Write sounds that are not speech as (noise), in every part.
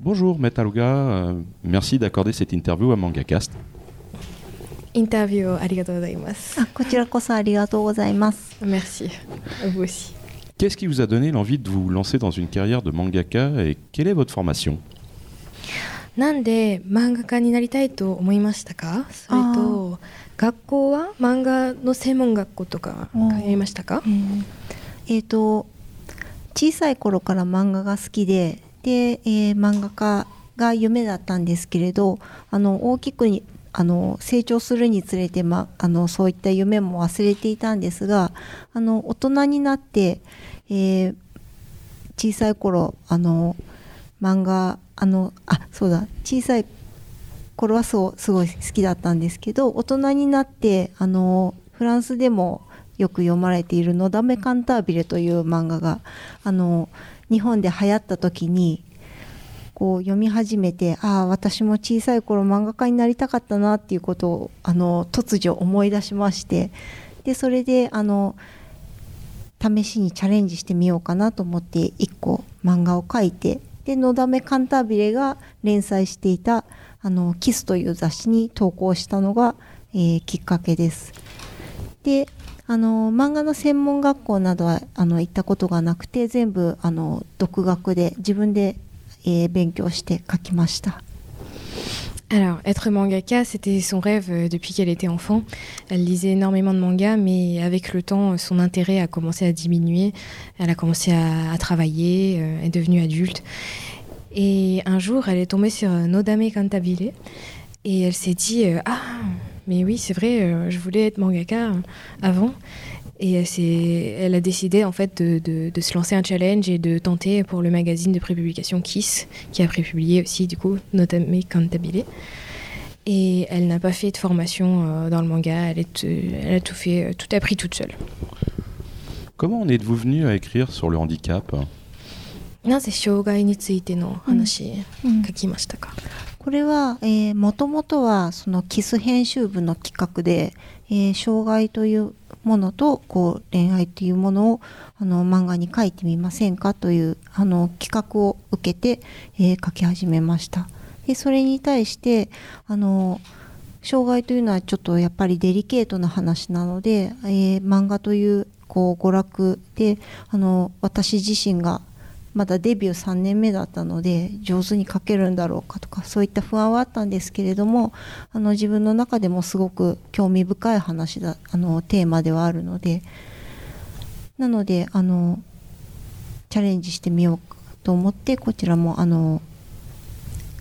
Bonjour Metaluga, euh, merci d'accorder cette interview à MangaCast. Interview, Merci, à vous aussi. Qu'est-ce qui vous a donné l'envie de vous lancer dans une carrière de mangaka et quelle est votre formation? で、えー漫画家が夢だったんですけれどあの大きくにあの成長するにつれて、ま、あのそういった夢も忘れていたんですがあの大人になって、えー小さい頃あの漫画あのあそうだ小さい頃はそうすごい好きだったんですけど大人になってあのフランスでもよく読まれている「のだめカンタービレ」という漫画があの日本で流行った時にこう読み始めてああ私も小さい頃漫画家になりたかったなっていうことをあの突如思い出しましてでそれであの試しにチャレンジしてみようかなと思って1個漫画を描いてで「のだめカンタービレ」が連載していた「あのキス」という雑誌に投稿したのが、えーきっかけです。であの漫画の専門学校などはあの行ったことがなくて全部あの独学で自分で、えー勉強して書きました。 Alors, être mangaka, c'était son rêve euh, depuis qu'elle était enfant. Elle lisait énormément de mangas, mais avec le temps, euh, son intérêt a commencé à diminuer. Elle a commencé à, à travailler, euh, est devenue adulte. Et un jour, elle est tombée sur euh, Nodame Cantabile. Et elle s'est dit euh, Ah, mais oui, c'est vrai, euh, je voulais être mangaka euh, avant. Et elle, s'est- elle a décidé en fait de, de- de se lancer un challenge et de tenter pour le magazine de prépublication Kiss, qui a prépublié aussi du coup Notame Cantabile. Et elle n'a pas fait de formation euh, dans le manga, elle, est, euh, elle a tout fait, euh, tout appris toute seule. Comment en êtes-vous venu à écrire sur le handicap なぜ障害についての話うん書きましたか、 これは、え、もともとはそのキス編集部の企画で、えー障害というものとこう恋愛というものをあの漫画に書いてみませんかというあの企画を受けて、えー書き始めました。でそれに対してあの障害というのはちょっとやっぱりデリケートな話なので、えー漫画というこう娯楽であの私自身がまだデビュー3年目だったので上手に書けるんだろうかとかそういった不安はあったんですけれどもあの自分の中でもすごく興味深い話だあのテーマではあるのでなのであのチャレンジしてみようと思ってこちらもあの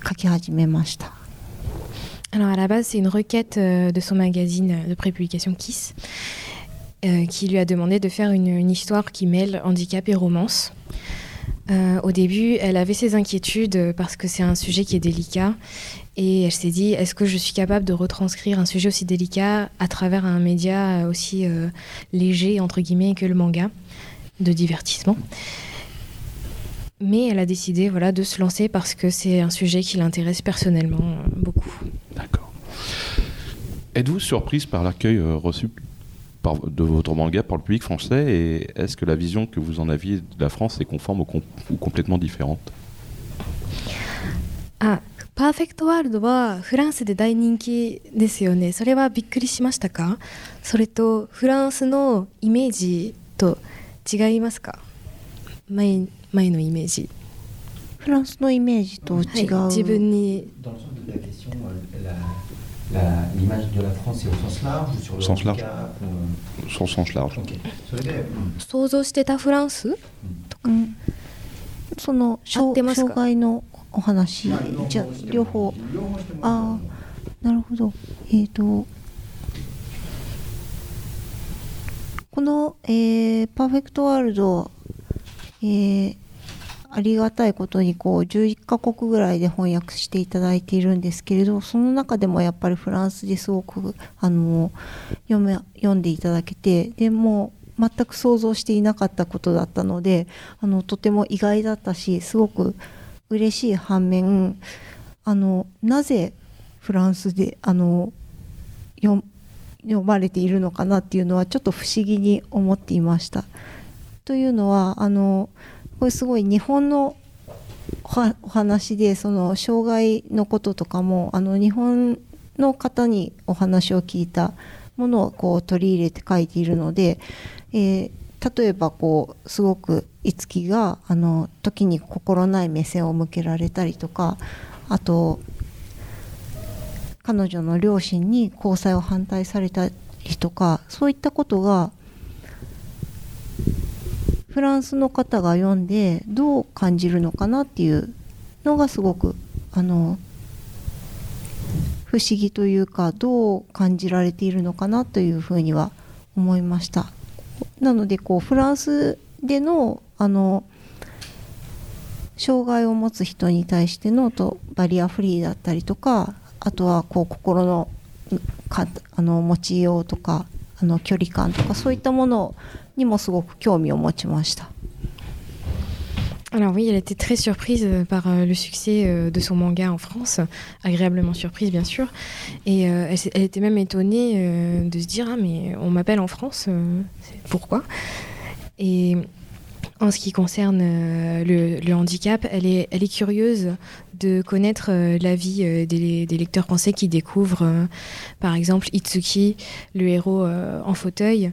書き始めました。Alors à la base, c'est une requête de son magazine de prépublication Kiss euh, qui lui a demandé de faire une, une histoire qui mêle handicap et romance. Euh, au début, elle avait ses inquiétudes euh, parce que c'est un sujet qui est délicat et elle s'est dit est-ce que je suis capable de retranscrire un sujet aussi délicat à travers un média euh, aussi léger entre guillemets que le manga de divertissement? Mais elle a décidé voilà, de se lancer parce que c'est un sujet qui l'intéresse personnellement beaucoup. D'accord. Êtes-vous surprise par l'accueil reçu? par, de votre manga par le public français et est-ce que la vision que vous en aviez de la France est conforme ou, com- ou complètement différente あパーフェクトワールドはフランスで大人気ですよねそれはびっくりしましたかそれとフランスのイメージと違いますか前前のイメージ、フランスのイメージとはい違う、自分に Euh, l'image de la France est au sens large ou sur le Au sens euh, Sur le sens large. ok. それで、うん想像してたフランスうんその合障ってますか障害のお話まあじゃあ両両方方両方ああなるほどえっ、とこの、えーパーフェクトワールド、えーありがたいことにこう11カ国ぐらいで翻訳していただいているんですけれどその中でもやっぱりフランスですごくあの読め読んでいただけてでも全く想像していなかったことだったのであのとても意外だったしすごく嬉しい反面あのなぜフランスであの読まれているのかなっていうのはちょっと不思議に思っていました。というのはあのこれすごい日本のお話でその障害のこととかもあの日本の方にお話を聞いたものをこう取り入れて書いているので、えー、例えばこうすごく五木があの時に心ない目線を向けられたりとかあと彼女の両親に交際を反対されたりとかそういったことがフランスの方が読んでどう感じるのかなっていうのがすごくあの不思議というかどう感じられているのかなというふうには思いました。なのでこうフランスでのあの障害を持つ人に対してのとバリアフリーだったりとかあとはこう心のかあの持ちようとかあの距離感とかそういったものをにもすごく興味を持ちました。Alors oui, elle était très surprise euh, par euh, le succès euh, de son manga en France, agréablement surprise bien sûr, et elle, elle, était même étonnée de se dire ah mais on m'appelle en France, pourquoi Et En ce qui concerne le, le, handicap, elle est, curieuse de connaître la vie des, des, lecteurs français qui découvrent par exemple Itsuki, le héros en fauteuil,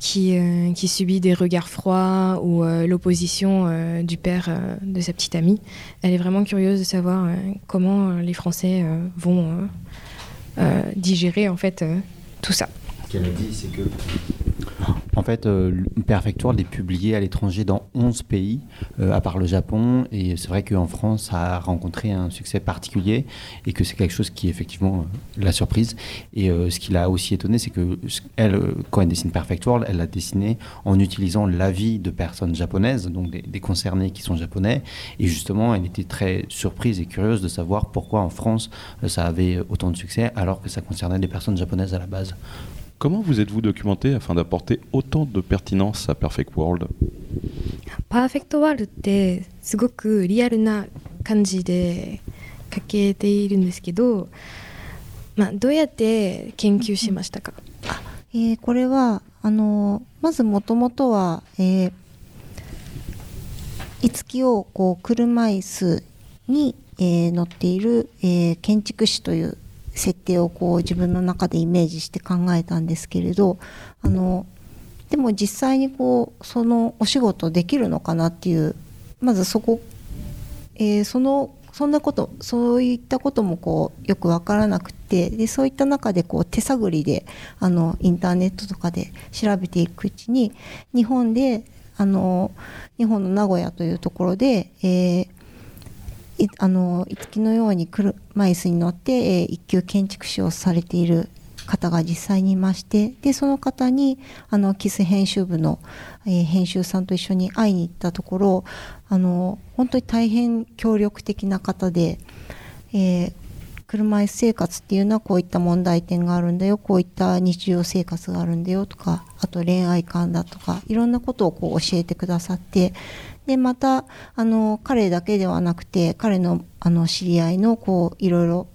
qui, euh, subit des regards froids ou euh, l'opposition euh, du père euh, de sa petite amie. Elle est vraiment curieuse de savoir euh, comment les Français vont digérer en fait tout ça. Ce qu'elle a dit, c'est que En fait, euh, Perfect World est publié à l'étranger dans 11 pays, euh, à part le Japon. Et c'est vrai qu'en France, ça a rencontré un succès particulier et que c'est quelque chose qui effectivement euh, la surprise. Et ce qui l'a aussi étonné, c'est que elle, quand elle dessine Perfect World, elle l'a dessiné en utilisant l'avis de personnes japonaises, donc des, des, concernés qui sont japonais. Et justement, elle était très surprise et curieuse de savoir pourquoi en France ça avait autant de succès alors que ça concernait des personnes japonaises à la base. Comment vous êtes-vous documenté afin d'apporter autant de pertinence à Perfect World Perfect World ってすごくリアルな感じで書けているんですけど、まあ、どうやって研究しましたか、えー、これはあのまずもともとは、えー、五木をこう車椅子に、えー、乗っている、えー、建築士という設定をこう自分の中でイメージして考えたんですけれどあのでも実際にこうそのお仕事できるのかなっていうまずそこ、えー、そのそんなことそういったこともこうよく分からなくてでそういった中でこう手探りであのインターネットとかで調べていくうちに日本であの日本の名古屋というところで、えー、あの五木のように車椅子に乗って、えー、一級建築士をされている方が実際にいましてでその方にあのキス編集部の、えー、編集さんと一緒に会いに行ったところあの本当に大変協力的な方で、えー、車椅子生活っていうのはこういった問題点があるんだよこういった日常生活があるんだよとかあと恋愛観だとかいろんなことをこう教えてくださってでまたあの彼だけではなくて彼のあの知り合いのこういろいろ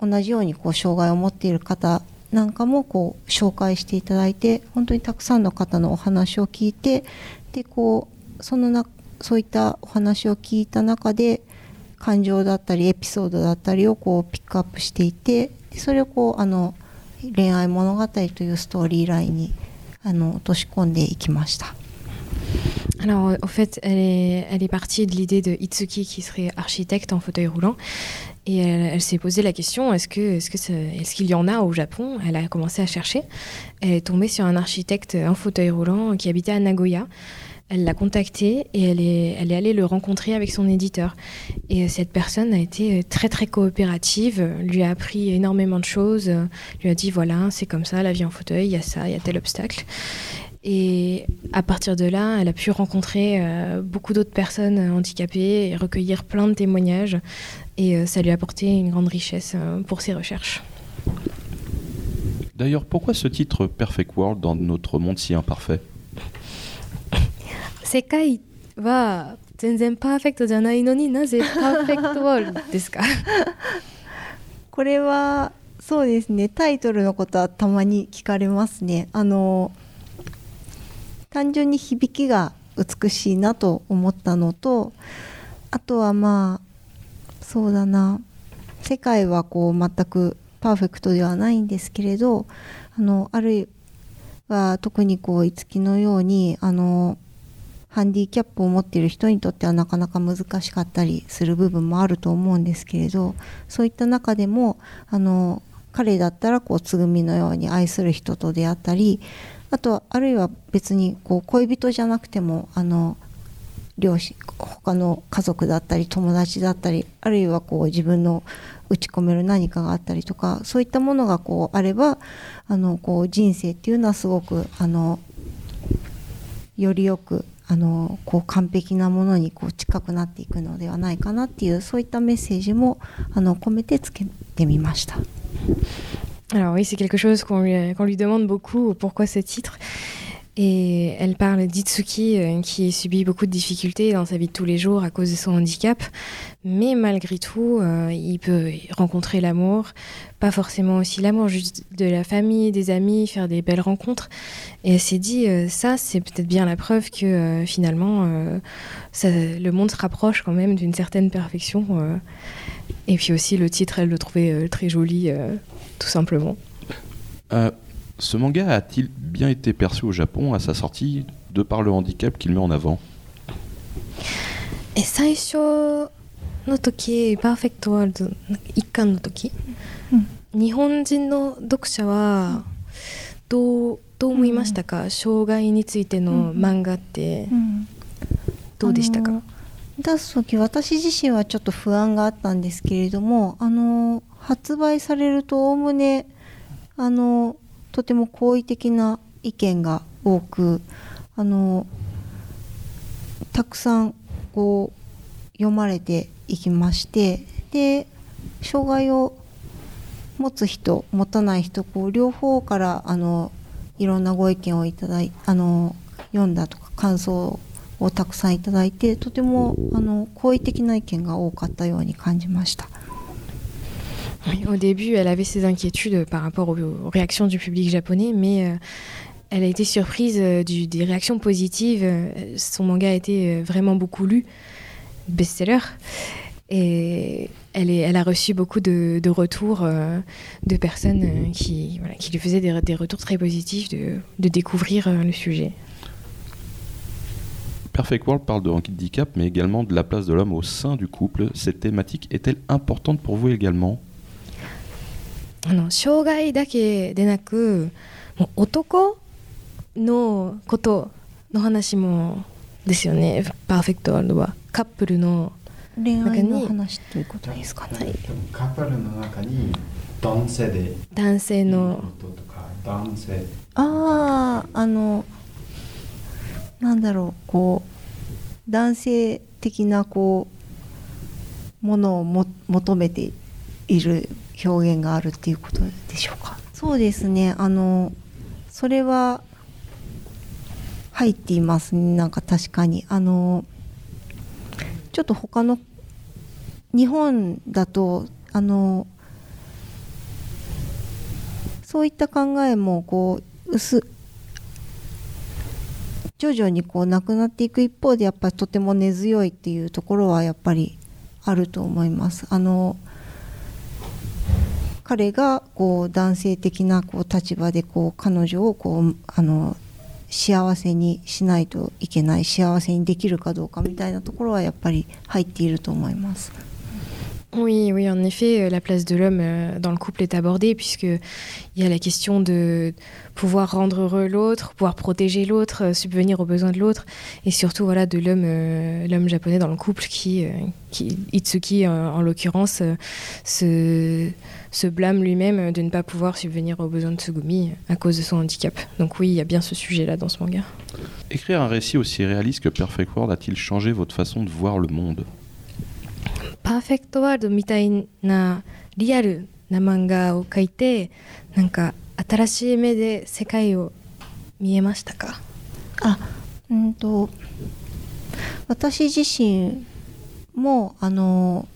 同じようにこう障害を持っている方なんかもこう紹介していただいて本当にたくさんの方のお話を聞いてでこうそのなそういったお話を聞いた中で感情だったりエピソードだったりをこうピックアップしていてそれをこうあの恋愛物語というストーリーラインにあの落とし込んでいきました。Alors, au fait, elle est, elle est partie de l'idée de Itsuki qui serait architecte en fauteuil roulant. Et elle, elle s'est posé la question est-ce qu'il est -ce est -ce qu'il y en a au Japon Elle a commencé à chercher. Elle est tombée sur un architecte en fauteuil roulant qui habitait à Nagoya. Elle l'a contacté et elle est, allée le rencontrer avec son éditeur. Et cette personne a été très très coopérative, lui a appris énormément de choses, lui a dit voilà, c'est comme ça, la vie en fauteuil, il y a ça, il y a tel obstacle. Et à partir de là, elle a pu rencontrer euh, beaucoup d'autres personnes handicapées et recueillir plein de témoignages. Et euh, ça lui a apporté une grande richesse euh, pour ses recherches. D'ailleurs, pourquoi ce titre Perfect World dans notre monde si imparfait? 世界は全然パーフェクトじゃないのになぜパーフェクトワールドですか？(laughs) これはそうですね。タイトルのことはたまに聞かれますね。あの単純に響きが美しいなと思ったのとあとはまあそうだな。世界はこう全くパーフェクトではないんですけれどあのあるいは特にこう五木のようにあのハンディキャップを持っている人にとってはなかなか難しかったりする部分もあると思うんですけれどそういった中でもあの彼だったらこうつぐみのように愛する人と出会ったりあとあるいは別にこう恋人じゃなくてもあの両親他の家族だったり友達だったりあるいはこう自分の打ち込める何かがあったりとかそういったものがこうあればあのこう人生っていうのはすごくあのよりよくあのこう完璧なものにこう近くなっていくのではないかなっていうそういったメッセージもあの込めてつけてみました。Alors oui, c'est quelque chose qu'on lui, qu lui demande beaucoup, pourquoi ce titre. Et elle parle d'Itsuki euh, qui subit beaucoup de difficultés dans sa vie de tous les jours à cause de son handicap. Mais malgré tout, euh, il peut rencontrer l'amour. Pas forcément aussi l'amour, juste de la famille, des amis, faire des belles rencontres. Et elle s'est dit, euh, ça, c'est peut-être bien la preuve que finalement, le monde se rapproche quand même d'une certaine perfection. Et puis aussi, le titre, elle le trouvait très joli, tout simplement. Euh, ce manga a-t-il bien été perçu au Japon à sa sortie de par le handicap qu'il met en avant? え最初の時パーフェクトワールド一巻の時、日本人の読者はどうどう思いましたか、障害についての漫画ってどうでしたか、あの出す時私自身はちょっと不安があったんですけれどもあの発売されるとおおむねあのとても好意的な意見が多くあのたくさんこう読まれていきましてで障害を持つ人持たない人こう両方からあのいろんなご意見をいただいあの読んだとか感想をたくさんいただいてとてもあの好意的な意見が多かったように感じました。Au début, elle avait ses inquiétudes par rapport aux, réactions du public japonais, mais euh, elle a été surprise euh, des réactions positives. Euh, Son manga a été vraiment beaucoup lu, best-seller. Et elle, a reçu beaucoup de, retours de personnes qui, lui faisaient des, retours très positifs de, découvrir le sujet. Perfect World parle de handicap, mais également de la place de l'homme au sein du couple. Cette thématique est-elle importante pour vous également? あの障害だけでなくもう男のことの話もですよね。パーフェクトワールドは。カップルの恋愛の中に話ということですかね。カップルの中に男性で。男性の。男性。あああのなんだろうこう男性的なこうものをも求めている表現があるっていうことでしょうか？そうですね。あのそれは入っています。ねなんか確かに。あのちょっと他の日本だとあのそういった考えもこう薄徐々にこうなくなっていく一方でやっぱりとても根強いっていうところはやっぱりあると思います。あの彼がこう男性的なこう立場でこう彼女をこうあの幸せにしないといけない幸せにできるかどうかみたいなところはやっぱり入っていると思います。Oui, oui, en effet, euh, la place de l'homme euh, dans le couple est abordée puisque il y a la question de pouvoir rendre heureux l'autre, pouvoir protéger l'autre, euh, subvenir aux besoins de l'autre, et surtout voilà de l'homme, l'homme japonais dans le couple qui, qui Itsuki en l'occurrence, se, se blâme lui-même de ne pas pouvoir subvenir aux besoins de Tsugumi à cause de son handicap. Donc oui, il y a bien ce sujet-là dans ce manga. Écrire un récit aussi réaliste que Perfect World a-t-il changé votre façon de voir le monde? パーフェクトワールドみたいなリアルな漫画を描いてなんか新しい目で世界を見えましたか？あうんと私自身もあの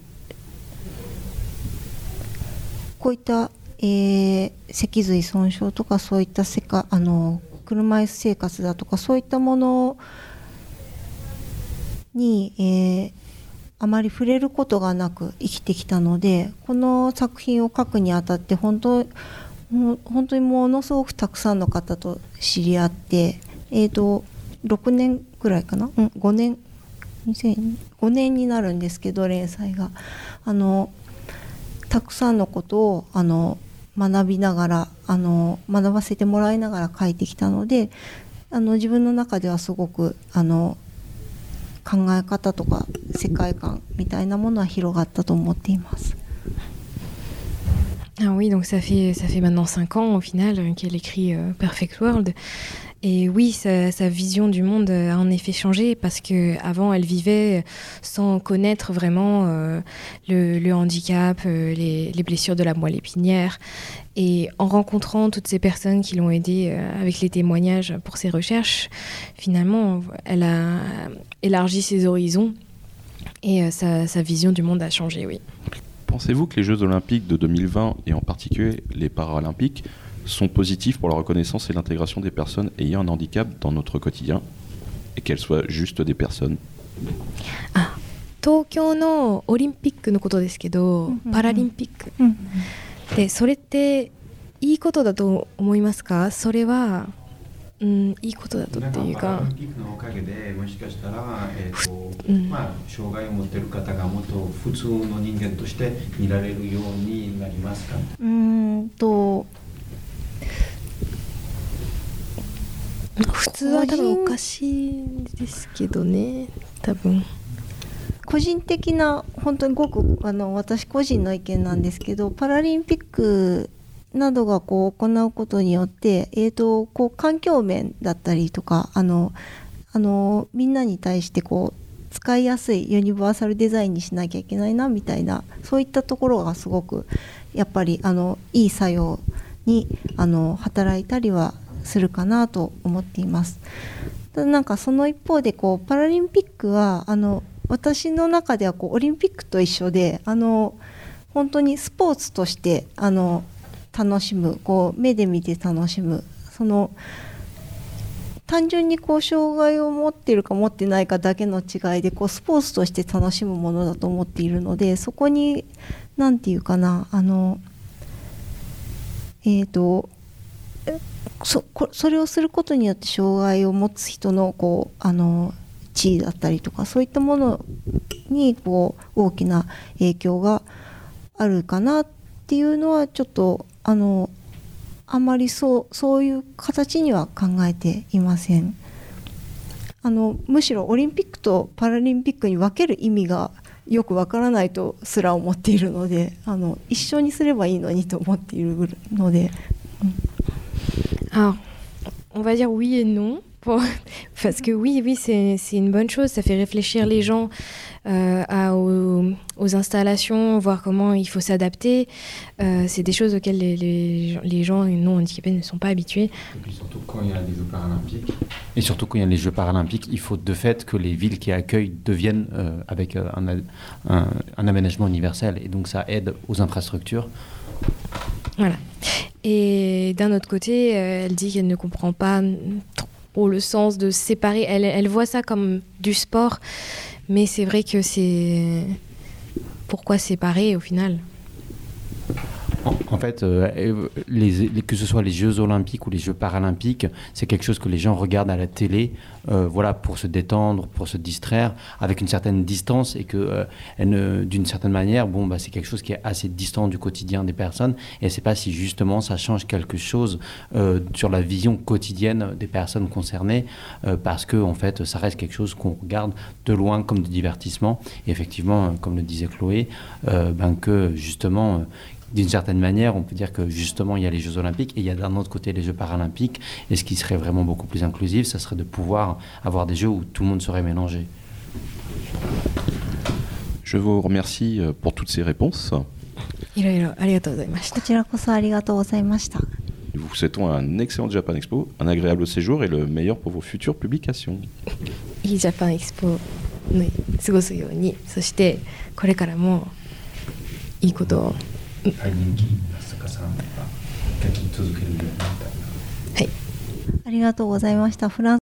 こういった、えー脊髄損傷とかそういったせかあの車椅子生活だとかそういったものに、えーあまり触れることがなく生きてきたのでこの作品を書くにあたって本当本当にものすごくたくさんの方と知り合って、えー、と6年ぐらいかな、うん、5年。2005年になるんですけど連載が。あのたくさんのことをあの学びながらあの学ばせてもらいながら書いてきたのであの自分の中ではすごくあの考え方とか世界観みたいなものは広がったと思っています。Ah oui, donc ça fait, ça fait maintenant 5 ans au final qu'elle écrit euh, Perfect World. Et oui, sa, vision du monde a en effet changé parce que avant elle vivait sans connaître vraiment euh, le, handicap, euh, les, les blessures de la moelle épinière. Et en rencontrant toutes ces personnes qui l'ont aidée euh, avec les témoignages pour ses recherches, finalement, elle a élargi ses horizons et euh, sa, sa vision du monde a changé, oui. Pensez-vous que les Jeux Olympiques de 2020, et en particulier les Paralympiques, sont positifs pour la reconnaissance et l'intégration des personnes ayant un handicap dans notre quotidien et qu'elles soient juste des personnes. 東京のオリンピックのことですけど、うんうんパラリンピック。うんでそれっていいことだと思いますか？それは、うん、いいことだとっていうパかラリンピックのおかげでもしかしたら、えーとうん。まあ、障害を持っている方がもっと普通の人間として見られるようになりますか？うーんと普通は多分おかしいですけどね多分。個人的な本当にごくあの私個人の意見なんですけどパラリンピックなどがこう行うことによって、えー、とこう環境面だったりとかあのあのみんなに対してこう使いやすいユニバーサルデザインにしなきゃいけないなみたいなそういったところがすごくやっぱりあのいい作用にあの働いたりはするかなと思っています。ただなんかその一方でこうパラリンピックはあの私の中ではこうオリンピックと一緒であの本当にスポーツとしてあの楽しむこう目で見て楽しむその単純にこう障害を持ってるか持ってないかだけの違いでこうスポーツとして楽しむものだと思っているのでそこに何て言うかなあのえっ、とそこそれをすることによって障害を持つ人のこうあの地位だったりとかそういったものにこう大きな影響があるかなっていうのはちょっとあのあまりそうそういう形には考えていません。あのむしろオリンピックとパラリンピックに分ける意味がよくわからないとすら思っているのであの一緒にすればいいのにと思っているので Alors, on va dire oui et non. (laughs) Parce que oui, oui, c'est une bonne chose. Ça fait réfléchir les gens euh, aux, aux installations, voir comment il faut s'adapter. Euh, c'est des choses auxquelles les, les- les gens non handicapés ne sont pas habitués. Et puis surtout quand il y a des Jeux paralympiques, Et surtout quand il y a les Jeux paralympiques, il faut de fait que les villes qui accueillent deviennent euh, avec un- un aménagement universel. Et donc ça aide aux infrastructures. Voilà. Et d'un autre côté, euh, elle dit qu'elle ne comprend pas trop le sens de séparer. Elle, elle voit ça comme du sport, mais c'est vrai que c'est. Pourquoi séparer au final? Fait, euh, que ce soit les Jeux olympiques ou les Jeux paralympiques, c'est quelque chose que les gens regardent à la télé, euh, voilà, pour se détendre, pour se distraire, avec une certaine distance et que, euh, d'une certaine manière, bon, bah, c'est quelque chose qui est assez distant du quotidien des personnes. Et sait pas si justement ça change quelque chose sur la vision quotidienne des personnes concernées, parce que fait, ça reste quelque chose qu'on regarde de loin comme du divertissement. Et effectivement, comme le disait Chloé, ben que justement d'une certaine manière, on peut dire que justement, il y a les Jeux Olympiques et il y a d'un autre côté les Jeux Paralympiques. Et ce qui serait vraiment beaucoup plus inclusif, ça serait de pouvoir avoir des Jeux où tout le monde serait mélangé. Je vous remercie euh, pour toutes ces réponses. いろいろありがとうございましたこ。ちらこそありがとうございました。 Nous vous souhaitons un excellent Japan Expo, un agréable séjour et le meilleur pour vos futures publications. いいジャパンエキスポね過ごすように、そしてこれからもいいことを。 大人気作家さんが書き続けるようになったりはい。ありがとうございました。フラン